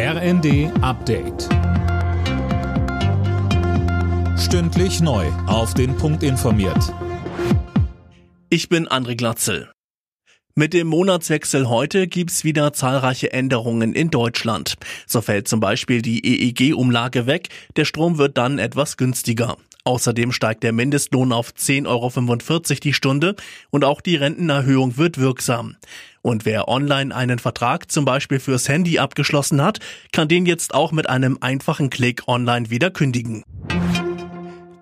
RND Update. Stündlich neu. Auf den Punkt informiert. Ich bin André Glatzel. Mit dem Monatswechsel heute gibt's wieder zahlreiche Änderungen in Deutschland. So fällt zum Beispiel die EEG-Umlage weg, der Strom wird dann etwas günstiger. Außerdem steigt der Mindestlohn auf 10,45 Euro die Stunde und auch die Rentenerhöhung wird wirksam. Und wer online einen Vertrag zum Beispiel fürs Handy abgeschlossen hat, kann den jetzt auch mit einem einfachen Klick online wieder kündigen.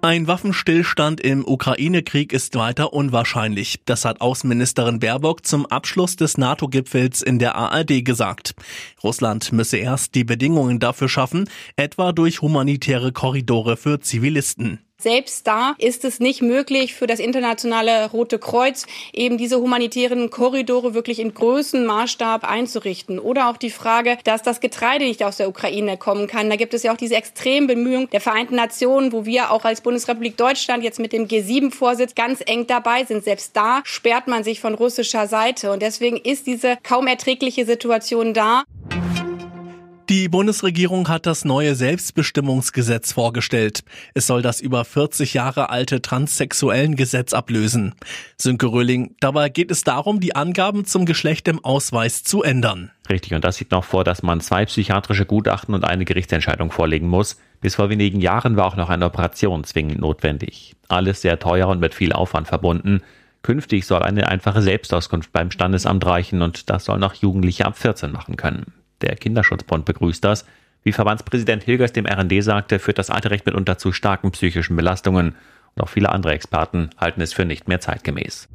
Ein Waffenstillstand im Ukraine-Krieg ist weiter unwahrscheinlich. Das hat Außenministerin Baerbock zum Abschluss des NATO-Gipfels in der ARD gesagt. Russland müsse erst die Bedingungen dafür schaffen, etwa durch humanitäre Korridore für Zivilisten. Selbst da ist es nicht möglich für das internationale Rote Kreuz eben diese humanitären Korridore wirklich in größten Maßstab einzurichten. Oder auch die Frage, dass das Getreide nicht aus der Ukraine kommen kann. Da gibt es ja auch diese extremen Bemühungen der Vereinten Nationen, wo wir auch als Bundesrepublik Deutschland jetzt mit dem G7-Vorsitz ganz eng dabei sind. Selbst da sperrt man sich von russischer Seite. Und deswegen ist diese kaum erträgliche Situation da. Die Bundesregierung hat das neue Selbstbestimmungsgesetz vorgestellt. Es soll das über 40 Jahre alte transsexuellen Gesetz ablösen. Sönke Röhling, dabei geht es darum, die Angaben zum Geschlecht im Ausweis zu ändern. Richtig, und das sieht noch vor, dass man zwei psychiatrische Gutachten und eine Gerichtsentscheidung vorlegen muss. Bis vor wenigen Jahren war auch noch eine Operation zwingend notwendig. Alles sehr teuer und mit viel Aufwand verbunden. Künftig soll eine einfache Selbstauskunft beim Standesamt reichen und das soll noch Jugendliche ab 14 machen können. Der Kinderschutzbund begrüßt das. Wie Verbandspräsident Hilgers dem RND sagte, führt das alte Recht mitunter zu starken psychischen Belastungen. Und auch viele andere Experten halten es für nicht mehr zeitgemäß.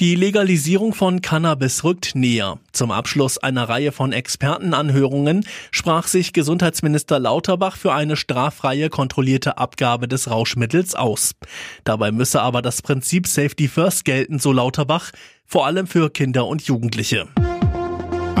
Die Legalisierung von Cannabis rückt näher. Zum Abschluss einer Reihe von Expertenanhörungen sprach sich Gesundheitsminister Lauterbach für eine straffreie kontrollierte Abgabe des Rauschmittels aus. Dabei müsse aber das Prinzip Safety First gelten, so Lauterbach, vor allem für Kinder und Jugendliche.